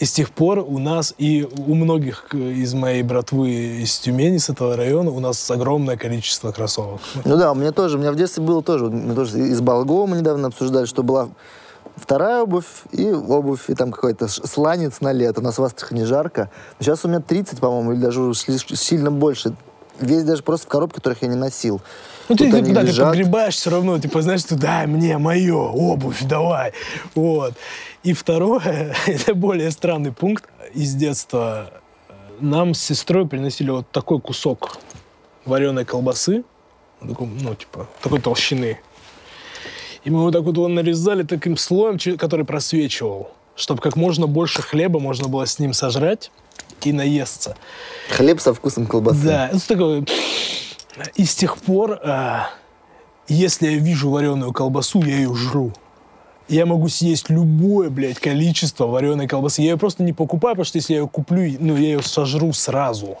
И с тех пор у нас и у многих э, из моей братвы из Тюмени, с этого района, у нас огромное количество кроссовок. Ну да, у меня тоже, у меня в детстве было тоже, мы тоже из Болгова мы недавно обсуждали, что была вторая обувь и обувь, и там какой-то сланец на лето. У нас в Астрахани жарко. Сейчас у меня 30, по-моему, или даже сильно больше. Весь даже просто в коробке, которых я не носил. Ну, ты когда ты погребаешь все равно, типа, знаешь, что дай мне мое, обувь, давай. Вот. И второе, это более странный пункт из детства. Нам с сестрой приносили вот такой кусок вареной колбасы, ну, типа, такой толщины. И мы вот так вот его нарезали таким слоем, который просвечивал, чтобы как можно больше хлеба можно было с ним сожрать и наесться. Хлеб со вкусом колбасы. Да, это такой... И с тех пор, а, если я вижу вареную колбасу, я ее жру я могу съесть любое, блядь, количество вареной колбасы. Я ее просто не покупаю, потому что если я ее куплю, ну, я ее сожру сразу.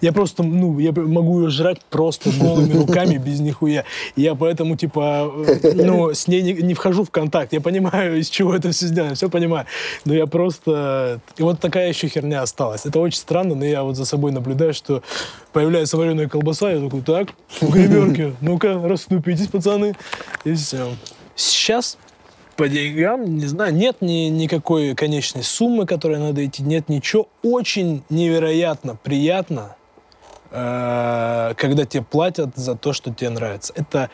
Я просто, ну, я могу ее жрать просто голыми руками, без нихуя. Я поэтому, типа, э, ну, с ней не, не вхожу в контакт. Я понимаю, из чего это все сделано, все понимаю. Но я просто... И вот такая еще херня осталась. Это очень странно, но я вот за собой наблюдаю, что появляется вареная колбаса, я такой, так, в гримерке, ну-ка, расступитесь, пацаны. И все. Сейчас по деньгам, не знаю, нет ни, никакой конечной суммы, которой надо идти, нет ничего. Очень невероятно приятно, э, когда тебе платят за то, что тебе нравится. Это,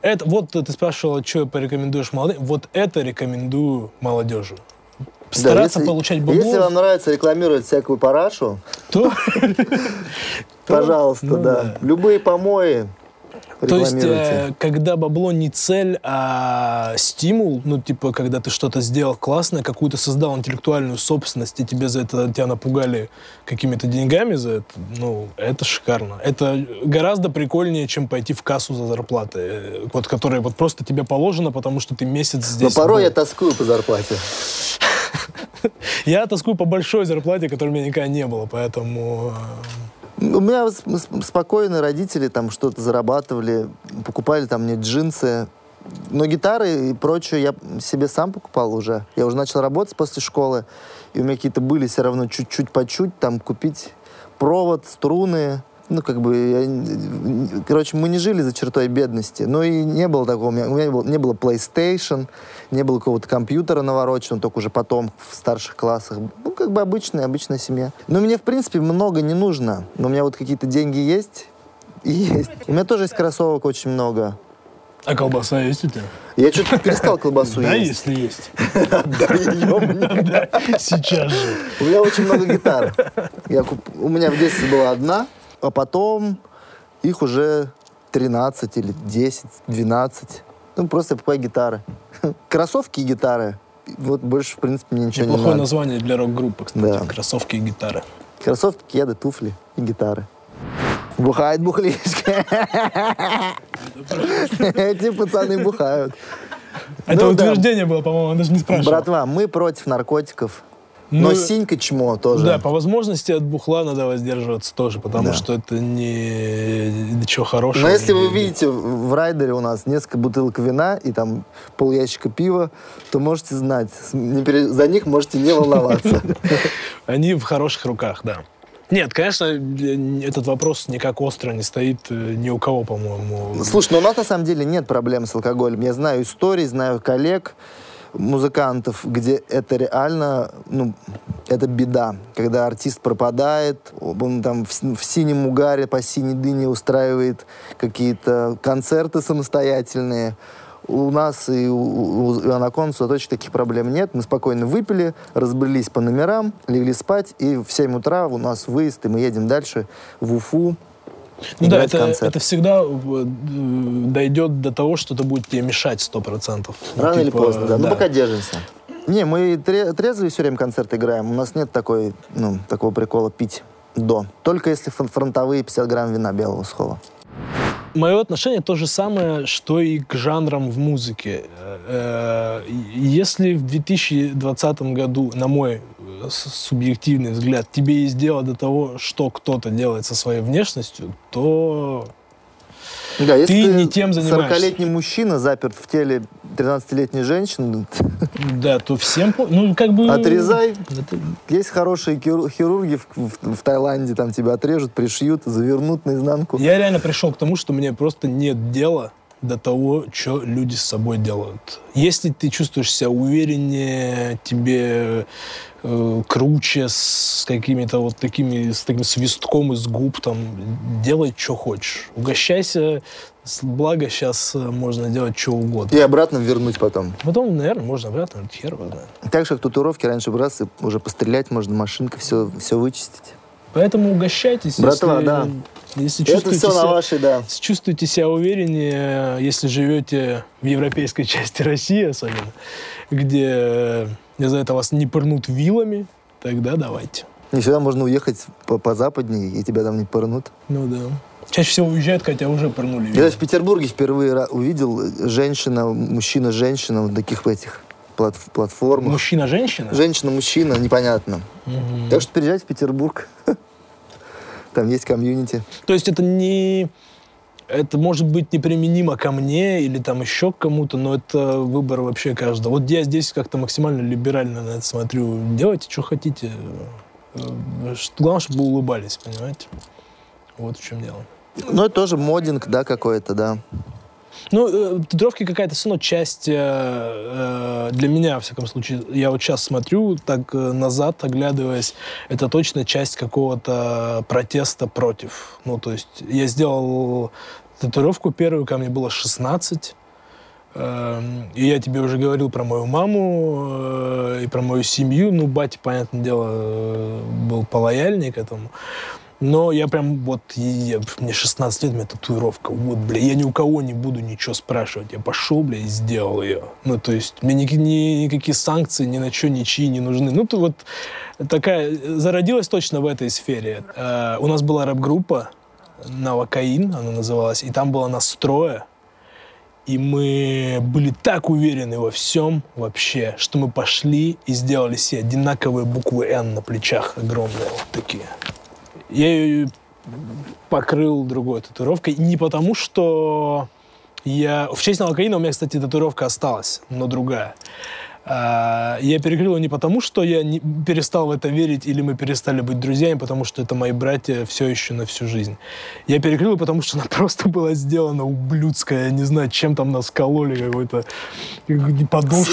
это вот ты спрашивал, что порекомендуешь молодым. Вот это рекомендую молодежи. Стараться да, если, получать бабло. Если вам нравится рекламировать всякую парашу, то, пожалуйста, ну да. Любые помои, то есть, э, когда бабло не цель, а стимул, ну, типа, когда ты что-то сделал классное, какую-то создал интеллектуальную собственность, и тебе за это, тебя напугали какими-то деньгами за это, ну, это шикарно. Это гораздо прикольнее, чем пойти в кассу за зарплаты, э, вот, которая вот просто тебе положена, потому что ты месяц здесь... Но порой был. я тоскую по зарплате. Я тоскую по большой зарплате, которой у меня никогда не было, поэтому э, у меня спокойно родители там что-то зарабатывали, покупали там мне джинсы. Но гитары и прочее я себе сам покупал уже. Я уже начал работать после школы, и у меня какие-то были все равно чуть-чуть по чуть, там купить провод, струны, ну, как бы, я, короче, мы не жили за чертой бедности. Ну, и не было такого, у меня, у меня не, было, не было PlayStation, не было какого-то компьютера навороченного, только уже потом в старших классах. Ну, как бы обычная, обычная семья. Но мне, в принципе, много не нужно. Но у меня вот какие-то деньги есть, и есть. У меня тоже есть кроссовок очень много. А колбаса есть у тебя? Я что-то перестал колбасу есть. Да, если есть. Да, ее. Сейчас же. У меня очень много гитар. У меня в детстве была одна, а потом их уже 13 или 10, 12. Ну, просто я покупаю гитары. Кроссовки и гитары. Вот больше, в принципе, мне ничего Неплохое не надо. название для рок-группы, кстати. Да. Кроссовки и гитары. Кроссовки, кеды, туфли и гитары. Бухает бухлишка. Эти пацаны бухают. Это ну, утверждение было, по-моему, он даже не спрашивал. Братва, мы против наркотиков. Но Ну, синька чмо тоже. Да, по возможности от бухла надо воздерживаться тоже, потому Да. что это не ничего хорошего. Но если вы видите в райдере у нас несколько бутылок вина и там пол ящика пива, то можете знать, за них можете не волноваться. Они в хороших руках, да. Нет, конечно, этот вопрос никак остро не стоит э, ни у кого, по-моему. Слушай, ну у нас на самом деле нет проблем с алкоголем. Я знаю истории, знаю коллег, музыкантов, где это реально, ну, это беда. Когда артист пропадает, он там в, в синем угаре по синей дыне устраивает какие-то концерты самостоятельные. У нас и у, у, у Анакон точно таких проблем нет. Мы спокойно выпили, разбрелись по номерам, легли спать, и в 7 утра у нас выезд, и мы едем дальше в Уфу. Ну да, это, концерт. это всегда э, дойдет до того, что это будет тебе мешать сто процентов. Ну, Рано или типа, поздно, да. Ну, пока держимся. Не, мы тре- трезвые все время концерт играем. У нас нет такой, ну, такого прикола пить до. Только если фронтовые 50 грамм вина белого сухого. Мое отношение то же самое, что и к жанрам в музыке. Э, и Если в 2020 году, на мой э, субъективный взгляд, тебе есть дело до того, что кто-то делает со своей внешностью, то Да, если Ты не тем занимаешься. 40-летний мужчина заперт в теле 13-летней женщины, да, то всем, ну как бы отрезай. это- Есть хорошие хиру- хирурги в, в- в Таиланде, там тебя отрежут, пришьют, завернут наизнанку. Я реально пришел к тому, что мне просто нет дела до того, что люди с собой делают. Если ты чувствуешь себя увереннее, тебе э, круче, с какими-то вот такими, с таким свистком из губ, там, делай, что хочешь. Угощайся, благо сейчас можно делать что угодно. И обратно вернуть потом. Потом, наверное, можно обратно, хер его знает. Так же, как татуировки, раньше и уже пострелять можно, машинка, все, все вычистить. Поэтому угощайтесь. Братва, если, да. Если Это все на себя- вашей, да. Чувствуете себя увереннее, если живете в европейской части России особенно, где, э, не знаю, это вас не пырнут вилами, тогда давайте. Не всегда можно уехать по, по западней, и тебя там не пырнут. Ну да. Чаще всего уезжают, хотя уже пырнули Я в Петербурге впервые увидел э, женщина, мужчина, женщина в таких этих плат- платформах. Мужчина-женщина? Женщина-мужчина, непонятно. Мгм. Так что переезжайте в Петербург. Там есть комьюнити. То есть это не... Это может быть неприменимо ко мне или там еще к кому-то, но это выбор вообще каждого. Вот я здесь как-то максимально либерально на это смотрю. Делайте, что хотите. Э, Главное, чтобы улыбались, понимаете? Вот в чем дело. Ну, это тоже модинг, да, какой-то, да. Ну, э, татуировки какая-то все равно часть э, э, для меня, во всяком случае. Я вот сейчас смотрю так э, назад, оглядываясь, это точно часть какого-то протеста против. Ну, то есть я сделал татуировку первую, ко мне было 16. Эм, И я тебе уже говорил про мою маму э, и про мою семью. Ну, батя, понятное дело, э, был полояльнее к этому. Но я прям вот, я- мне 16 лет, у меня татуировка. Вот, бля, я ни у кого не буду ничего спрашивать. Я пошел, бля, и сделал ее. Ну, то есть мне ни- ни- никакие санкции ни на что, ничьи не нужны. Ну, то вот такая, зародилась точно в этой сфере. Э, у нас была рэп-группа, Навокаин она называлась, и там было настроя. И мы были так уверены во всем вообще, что мы пошли и сделали себе одинаковые буквы «Н» на плечах, огромные вот такие. Я ее покрыл другой татуировкой. Не потому, что я... В честь Навокаина у меня, кстати, татуировка осталась, но другая. А, Я перекрыл не потому, что я не перестал в это верить или мы перестали быть друзьями, потому что это мои братья все еще на всю жизнь. Я перекрыл потому что она просто была сделана ублюдская. Я не знаю, чем там нас кололи, какой-то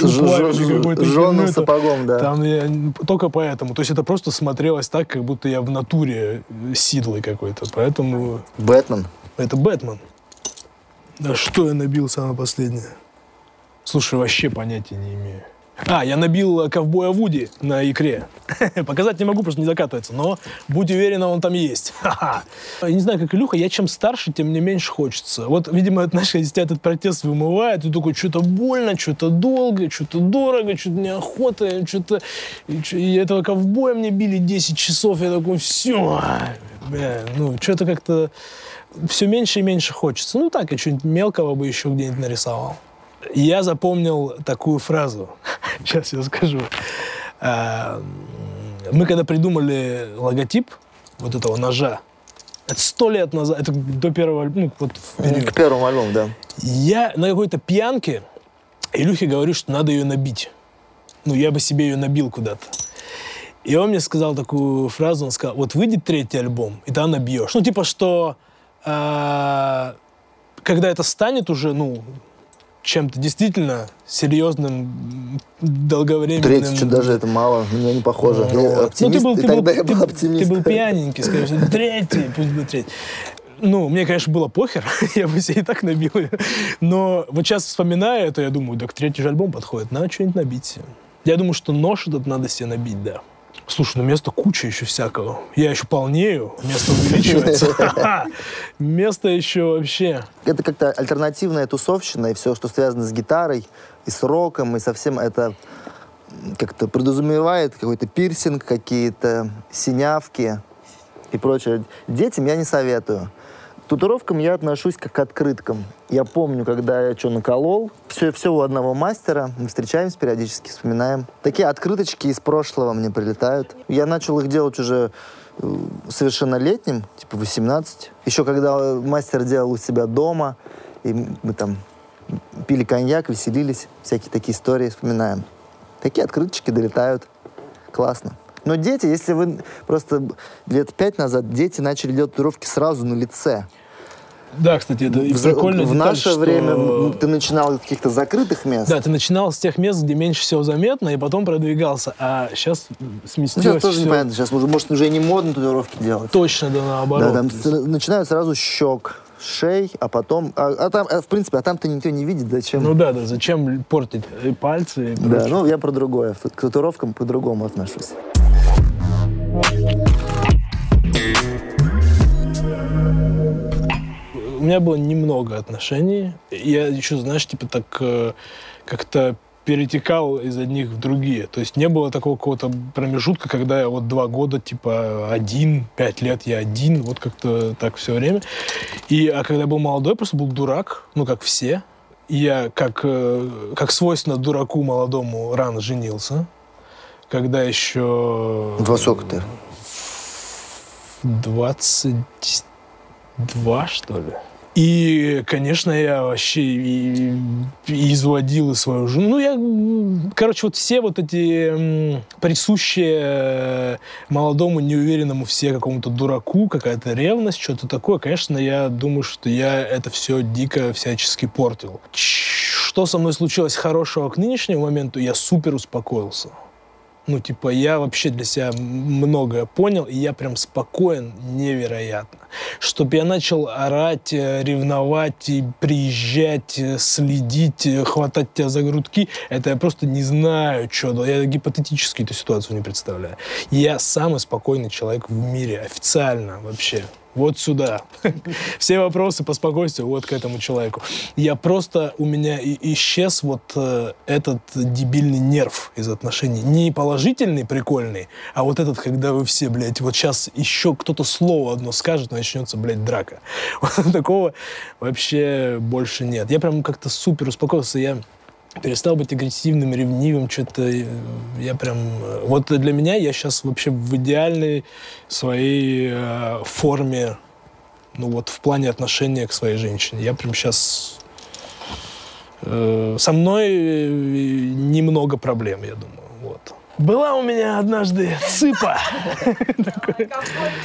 ж- плавили, какой-то жженым сапогом, да. Там я только поэтому. То есть это просто смотрелось так, как будто я в натуре э, сидлый какой-то. Поэтому Бэтмен. это Бэтмен. Да что я набил самое последнее? Слушай, вообще понятия не имею. А, я набил э, ковбоя Вуди на икре. Показать не могу, что не закатывается, но будь уверена, он там есть. Я не знаю, как Илюха, я чем старше, тем мне меньше хочется. Вот, видимо, это, знаешь, если тебя этот протест вымывает, ты такой, что-то больно, что-то долго, что-то дорого, что-то неохота, что-то... И этого ковбоя мне били 10 часов, я такой, все, ну, что-то как-то все меньше и меньше хочется. Ну так, я что-нибудь мелкого бы еще где-нибудь нарисовал. Я запомнил такую фразу. Сейчас я скажу. А, мы когда придумали логотип вот этого ножа, это сто лет назад, это до первого ну, вот. К первому альбому, да. Я на какой-то пьянке Илюхе говорю, что надо ее набить. Ну, я бы себе ее набил куда-то. И он мне сказал такую фразу, он сказал, вот выйдет третий альбом, и ты набьешь. Ну, типа, что э, когда это станет уже, ну, чем-то действительно серьезным, долговременным. Третий, что даже это мало, меня не похоже. Ну, я оптимист, ну, ты был, ты был, я был ты, оптимист. ты был пьяненький, скажем, что третий, пусть будет третий. Ну, мне, конечно, было похер, я бы себе и так набил. Но вот сейчас вспоминаю это, я думаю, так третий же альбом подходит, надо что-нибудь набить. Я думаю, что нож этот надо себе набить, да. Слушай, ну места куча еще всякого. Я еще полнею, место увеличивается. Место еще вообще. Это как-то альтернативная тусовщина, и все, что связано с гитарой, и с роком, и со всем это как-то подразумевает какой-то пирсинг, какие-то синявки и прочее. Детям я не советую. Татуировкам я отношусь как к открыткам. Я помню, когда я что наколол, все, все у одного мастера, мы встречаемся периодически, вспоминаем. Такие открыточки из прошлого мне прилетают. Я начал их делать уже э, совершеннолетним, типа 18. Еще когда мастер делал у себя дома, и мы там пили коньяк, веселились, всякие такие истории вспоминаем. Такие открыточки долетают. Классно. Но дети, если вы просто лет пять назад, дети начали делать татуировки сразу на лице. Да, кстати, это В, прикольно. в наше время ну, ты начинал с каких-то закрытых мест. Да, ты начинал с тех мест, где меньше всего заметно, и потом продвигался. А сейчас сместилось Ну, сейчас тоже всё. непонятно. Сейчас, может, может, уже не модно татуировки делать. Точно, да, наоборот. Да, там с- начинают сразу щек, шей, а потом... А, а там, а, в принципе, а там-то никто не видит, зачем... Ну да, да, зачем портить и пальцы? и да, прочее. ну я про другое. К татуировкам по-другому отношусь. У меня было немного отношений. Я еще, знаешь, типа так э, как-то перетекал из одних в другие. То есть не было такого какого-то промежутка, когда я вот два года, типа, один, пять лет я один, вот как-то так все время. И, а когда я был молодой, просто был дурак, ну, как все. И я, как, э, как свойственно дураку молодому, рано женился. Когда еще... Во сколько ты? 22, что ли. И, конечно, я вообще и, и изводил и свою жену. Ну, я, короче, вот все вот эти присущие э, молодому, неуверенному все какому-то дураку, какая-то ревность, что-то такое, конечно, я думаю, что я это все дико всячески портил. Что со мной случилось хорошего к нынешнему моменту, я супер успокоился. Ну, типа, я вообще для себя многое понял, и я прям спокоен невероятно. Чтоб я начал орать, э, ревновать, и приезжать, э, следить, э, хватать тебя за грудки, это я просто не знаю, что. Я гипотетически эту ситуацию не представляю. Я самый спокойный человек в мире, официально вообще. Вот сюда. Все вопросы по спокойствию вот к этому человеку. Я просто, у меня исчез вот э, этот дебильный нерв из отношений. Не положительный, прикольный, а вот этот, когда вы все, блядь, вот сейчас еще кто-то слово одно скажет, начнется, блядь, драка. Вот такого вообще больше нет. Я прям как-то супер успокоился. Я перестал быть агрессивным, ревнивым, что-то э, я прям... э, Вот для меня я сейчас вообще в идеальной своей э, форме, ну вот в плане отношения к своей женщине. Я прям сейчас... со мной э, немного проблем, я думаю. Была у меня однажды цыпа.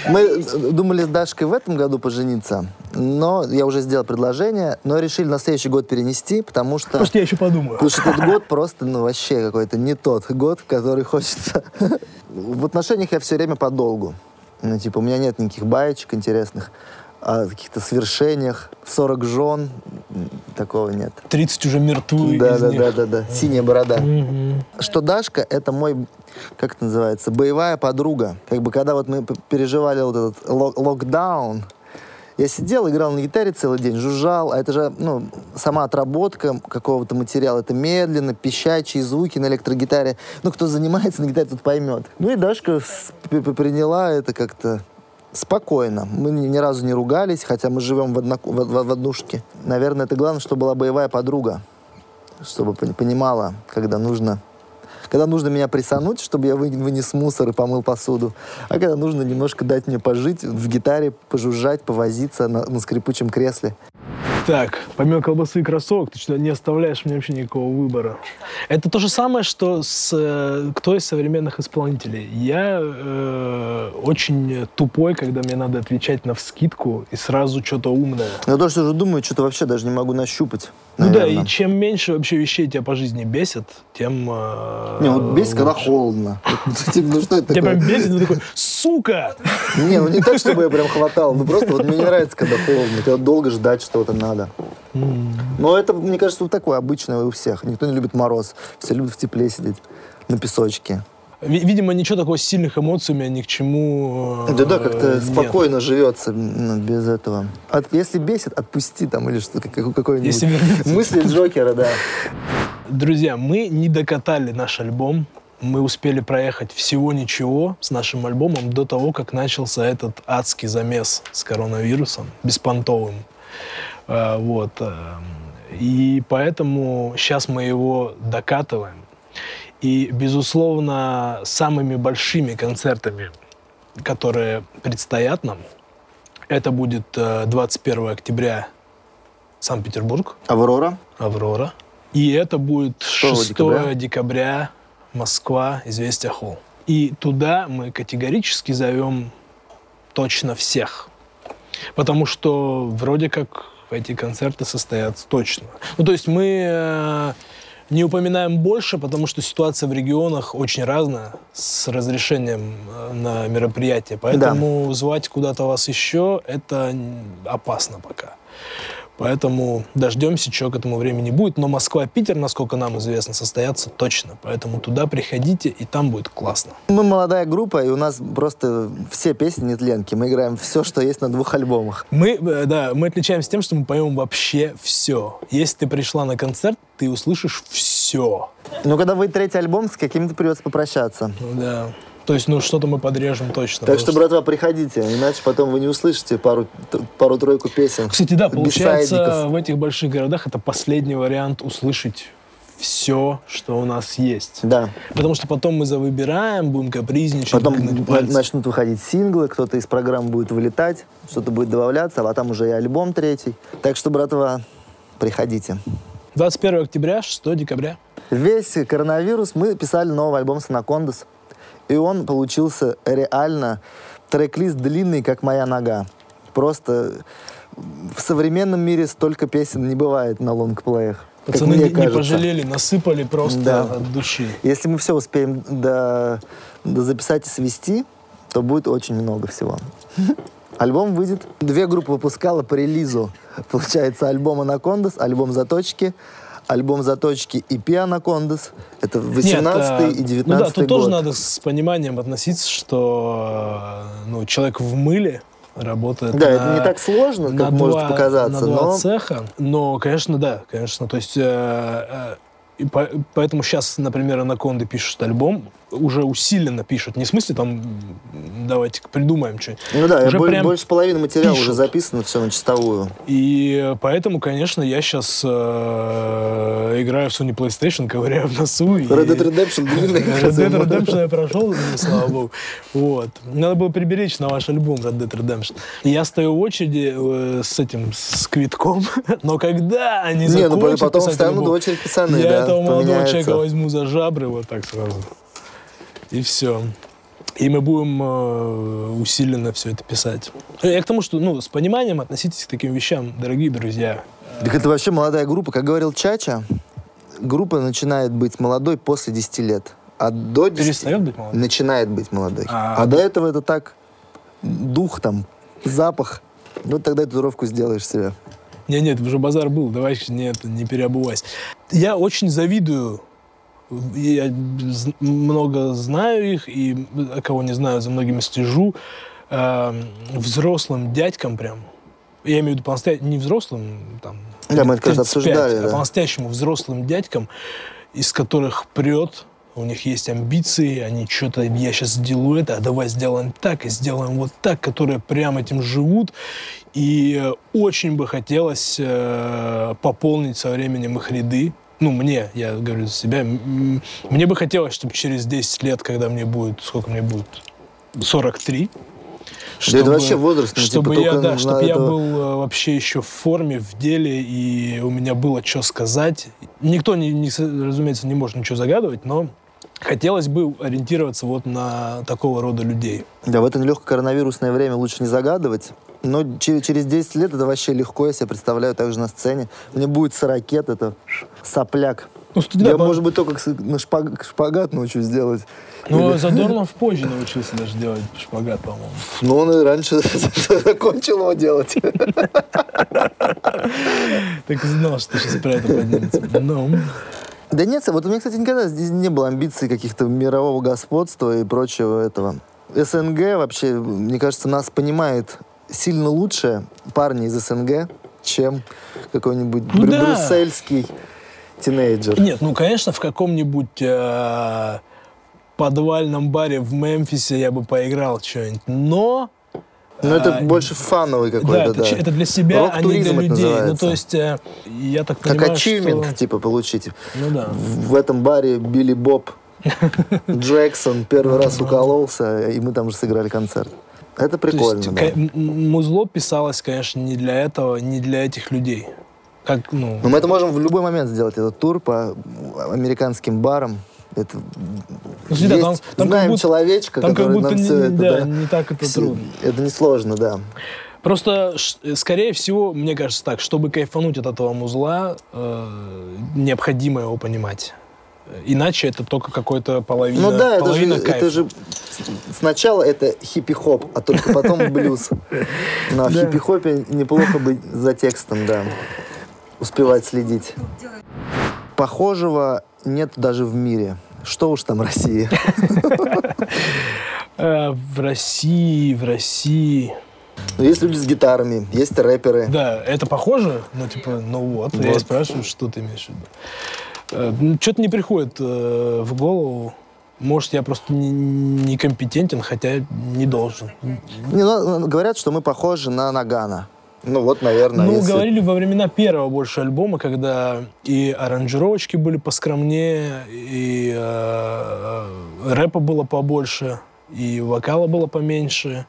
Мы думали с Дашкой в этом году пожениться, но я уже сделал предложение, но решили на следующий год перенести, потому что... Может, я еще подумаю. Потому что этот год просто, ну, вообще какой-то не тот год, который хочется. В отношениях я все время подолгу. Ну, типа, у меня нет никаких баечек интересных, о каких-то свершениях, 40 жен, такого нет. 30 уже мертвы Да, да, них. да, да, да. Синяя борода. Мгм. Что Дашка это мой, как это называется, боевая подруга. Как бы когда вот мы переживали вот этот лок- локдаун, я сидел, играл на гитаре целый день, жужжал, а это же, ну, сама отработка какого-то материала, это медленно, пищачьи звуки на электрогитаре. Ну, кто занимается на гитаре, тот поймет. Ну и Дашка приняла это как-то спокойно. Мы ни, разу не ругались, хотя мы живем в, одно- в, в- в однушке. Наверное, это главное, что была боевая подруга, чтобы пон- понимала, когда нужно Когда нужно меня присануть, чтобы я вы- вынес мусор и помыл посуду. А когда нужно немножко дать мне пожить в гитаре, пожужжать, повозиться на, на скрипучем кресле. Так, помимо колбасы и кроссовок, ты что, не оставляешь мне вообще никакого выбора. Это то же самое, что с э, кто из современных исполнителей. Я э, очень тупой, когда мне надо отвечать на вскидку и сразу что-то умное. Я тоже уже думаю, что-то вообще даже не могу нащупать. Ну да, наверное. и чем меньше вообще вещей тебя по жизни бесит, тем... э, Не, вот бесит, когда лучше. холодно. Типа, Ну что это Тебя прям бесит, ты такой, сука! Не, ну не так, чтобы я прям хватал. Ну просто вот мне не нравится, когда холодно. Когда долго ждать что-то надо. Но это, мне кажется, вот такое обычное у всех. Никто не любит мороз. Все любят в тепле сидеть на песочке. Ви- Видимо, ничего такого сильных эмоций у меня ни к чему э, Да-да, как-то нет. спокойно живется м, без этого. От- если бесит, отпусти там или что-то, как- какой-нибудь. Если вернется. Мысли Джокера, да. Друзья, мы не докатали наш альбом. Мы успели проехать всего ничего с нашим альбомом до того, как начался этот адский замес с коронавирусом, беспонтовым. А, Вот. э, И поэтому сейчас мы его докатываем. И, безусловно, самыми большими концертами, которые предстоят нам, это будет э, 21 октября Санкт-Петербург, Аврора. Аврора. И это будет 6 6 декабря. декабря. Москва, Известия Холл. И туда мы категорически зовем точно всех. Потому что вроде как эти концерты состоятся точно. Ну, то есть мы э, не упоминаем больше, потому что ситуация в регионах очень разная с разрешением э, на мероприятие. Поэтому звать куда-то вас еще – это опасно пока. Поэтому дождемся, что к этому времени будет. Но Москва, Питер, насколько нам известно, состоятся точно. Поэтому туда приходите, и там будет классно. Мы молодая группа, и у нас просто все песни нетленки. Мы играем все, что есть на двух альбомах. Мы, э, да, мы отличаемся тем, что мы поем вообще все. Если ты пришла на концерт, ты услышишь все. Но когда вы третий альбом, с каким-то придется попрощаться. Да. То есть, ну, что-то мы подрежем точно. Так что, потому братва, приходите, иначе потом вы не услышите пару, пару-тройку песен. Кстати, да, получается, в этих больших городах это последний вариант услышать все, что у нас есть. Да. Потому что потом мы завыбираем, будем капризничать, Потом начнут выходить синглы, кто-то из программ будет вылетать, что-то будет добавляться, а там уже и альбом третий. Так что, братва, приходите. 21 октября, 6 декабря. Весь коронавирус мы писали новый альбом с Анакондас, и он получился реально трек-лист длинный, как моя нога. Просто в современном мире столько песен не бывает на лонгплеях. Пацаны не, не пожалели, насыпали просто Да. от души. Если мы все успеем до, до записать и свести, то будет очень много всего. Альбом выйдет. Две группы выпускала по релизу. Получается, альбом «Анакондас», альбом «Заточки», альбом «Заточки» и «Пи Анакондас». Это 18 Нет, и э, 19 Ну да, тут год. тоже надо с пониманием относиться, что ну, человек в мыле работает Да, на- это не так сложно, как может два- показаться, на два но цеха. Но, конечно, да, конечно. То есть, э, э, и по- поэтому сейчас, например, Анаконды пишут альбом, уже усиленно пишут. Не в смысле там, давайте придумаем что ну да, уже боль- прям больше половины материала уже пишут. записано все на чистовую. И поэтому, конечно, я сейчас играю в Sony PlayStation, ковыряю в носу. Red Dead Redemption длинный как Red. Dead Redemption я прошел, слава богу. Вот. Надо было приберечь на ваш альбом Red Dead Redemption. Я стою в очереди э, с этим, с квитком, но когда они Не, ну закончат потом встанут в очередь пацаны, я да, этого молодого человека возьму за жабры вот так сразу. И все. И мы будем э, усиленно все это писать. Я к тому, что ну, с пониманием относитесь к таким вещам, дорогие друзья. Так это вообще молодая группа. Как говорил Чача, группа начинает быть молодой после 10 лет. А до 10 Перестает быть молодым? начинает быть молодой. А- А, до этого это так, дух там, запах. Вот тогда татуировку сделаешь себе. Не, нет, уже базар был, давай нет, не переобувайся. Я очень завидую, я много знаю их, и а кого не знаю, за многими слежу, э, взрослым дядькам прям, я имею в виду по-настоящему, не взрослым, там, Да, мы это 35, обсуждали, а да. по-настоящему взрослым дядькам, из которых прет, у них есть амбиции, они что-то, я сейчас сделаю это, а давай сделаем так, и сделаем вот так, которые прям этим живут. И э, очень бы хотелось э, пополнить со временем их ряды. Ну, мне, я говорю за себя, мне бы хотелось, чтобы через 10 лет, когда мне будет, сколько мне будет, 43, Да это вообще возраст, чтобы типа, я, да, чтобы я этого- был э, вообще еще в форме, в деле, и у меня было что сказать. Никто, не, не разумеется, не может ничего загадывать, но хотелось бы ориентироваться вот на такого рода людей. Да, в это нелегкое коронавирусное время лучше не загадывать. Но че- через 10 лет это вообще легко, я себе представляю также на сцене. Мне будет сорокет, это сопляк. Ну, студия, я, по- может быть, только на шпаг- шпагат научусь делать. ну, Задорнов позже научился даже делать шпагат, по-моему. Но он и раньше закончил его делать. Так знал, что сейчас про это поднимется. Ну, Да нет, вот у меня, кстати, никогда здесь не было амбиций каких-то мирового господства и прочего этого. СНГ вообще, мне кажется, нас понимает сильно лучше парни из СНГ, чем какой-нибудь Ну брю- да. брюссельский тинейджер. Нет, ну, конечно, в каком-нибудь э, подвальном баре в Мемфисе я бы поиграл что-нибудь, но... Но это а, больше фановый Да, какой-то, да. ч- это для себя, а не для людей. Ну, называется. то есть, э, я так Как понимаю, ачивмент, что... типа, получить. Ну да. В этом баре Билли Боб Джексон первый раз укололся, и мы там же сыграли концерт. Это То прикольно, есть, да. музло писалось, конечно, не для этого, не для этих людей. Как, ну, Но мы это можем в любой момент сделать, этот тур по американским барам. Это ну, есть, там, там знаем как будто, человечка, там как который будто нам не, все это, да, да, не так это все- трудно. Это несложно, да. Просто, скорее всего, мне кажется так, чтобы кайфануть от этого музла, э, необходимо его понимать. Иначе это только какой-то половина, Ну да, это же, кайфа. это же сначала это хиппи-хоп, а только потом блюз. Но в Да. хиппи-хопе неплохо быть за текстом, да. Успевать следить. Похожего нет даже в мире. Что уж там России. Э, в России, в России... Но есть люди с гитарами, есть рэперы. Да, это похоже? Ну, типа, ну вот, я спрашиваю, что ты имеешь в виду. Что-то не приходит э, в голову. Может, я просто не- некомпетентен, хотя не должен. Не, ну, говорят, что мы похожи на Нагана. Ну вот, наверное, Ну, если- говорили во времена первого больше альбома, когда и аранжировочки были поскромнее, и э, рэпа было побольше, и вокала было поменьше.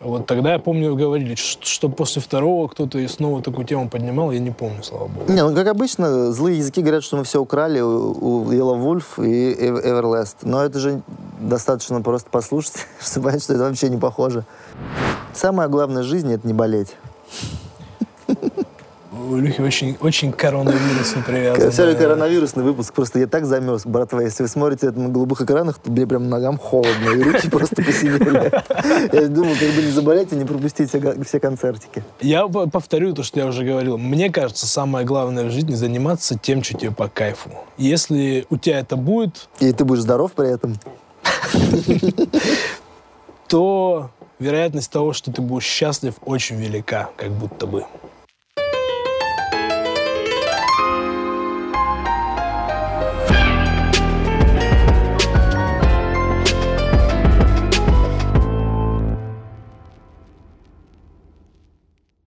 Вот тогда, я помню, говорили, что после второго кто-то и снова такую тему поднимал, я не помню, слава богу. Не, ну как обычно, злые языки говорят, что мы все украли у, у Yellow Wolf и Эв- Everlast. Но это же достаточно просто послушать, чтобы понять, что это вообще не похоже. Самое главное в жизни — это не болеть. У Илюхи очень, очень коронавирус не привязан. Сегодня коронавирусный выпуск, просто я так замерз, братва. Если вы смотрите это на голубых экранах, то мне прям ногам холодно, и руки просто посинели. Я думаю, как бы не заболеть и не пропустить все, все концертики. Я повторю то, что я уже говорил. Мне кажется, самое главное в жизни заниматься тем, что тебе по кайфу. Если у тебя это будет, И ты будешь здоров при этом. то вероятность того, что ты будешь счастлив, очень велика, как будто бы.